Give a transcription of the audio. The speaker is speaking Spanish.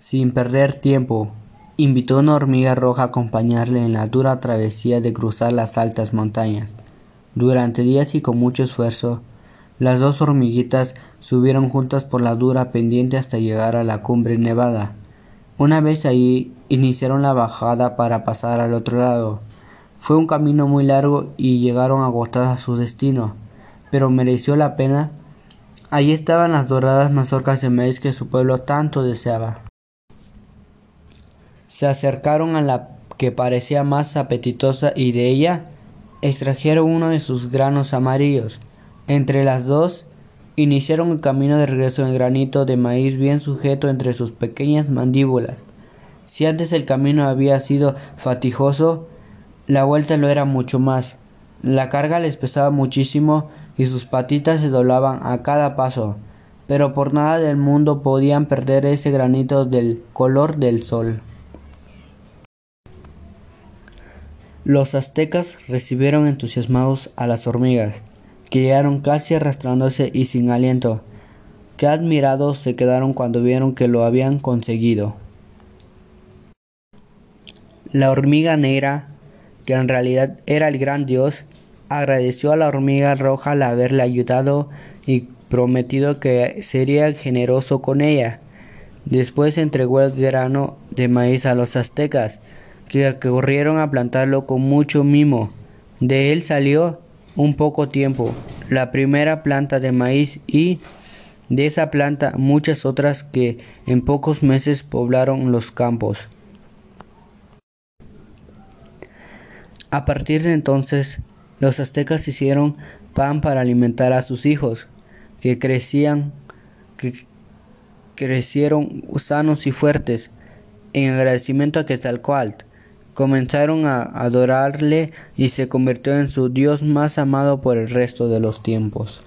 Sin perder tiempo, invitó a una hormiga roja a acompañarle en la dura travesía de cruzar las altas montañas. Durante días y con mucho esfuerzo, las dos hormiguitas subieron juntas por la dura pendiente hasta llegar a la cumbre nevada. Una vez ahí, iniciaron la bajada para pasar al otro lado. Fue un camino muy largo y llegaron agotadas a su destino, pero mereció la pena. Allí estaban las doradas mazorcas de maíz que su pueblo tanto deseaba. Se acercaron a la que parecía más apetitosa y de ella extrajeron uno de sus granos amarillos. Entre las dos iniciaron el camino de regreso en granito de maíz bien sujeto entre sus pequeñas mandíbulas. Si antes el camino había sido fatigoso, la vuelta lo era mucho más. La carga les pesaba muchísimo y sus patitas se doblaban a cada paso, pero por nada del mundo podían perder ese granito del color del sol. Los aztecas recibieron entusiasmados a las hormigas, que llegaron casi arrastrándose y sin aliento. Qué admirados se quedaron cuando vieron que lo habían conseguido. La hormiga negra, que en realidad era el gran dios, agradeció a la hormiga roja al haberle ayudado y prometido que sería generoso con ella. Después entregó el grano de maíz a los aztecas, que corrieron a plantarlo con mucho mimo. De él salió un poco tiempo la primera planta de maíz y de esa planta muchas otras que en pocos meses poblaron los campos. A partir de entonces, los aztecas hicieron pan para alimentar a sus hijos, que crecían, que crecieron sanos y fuertes, en agradecimiento a Quetzalcoatl comenzaron a adorarle y se convirtió en su Dios más amado por el resto de los tiempos.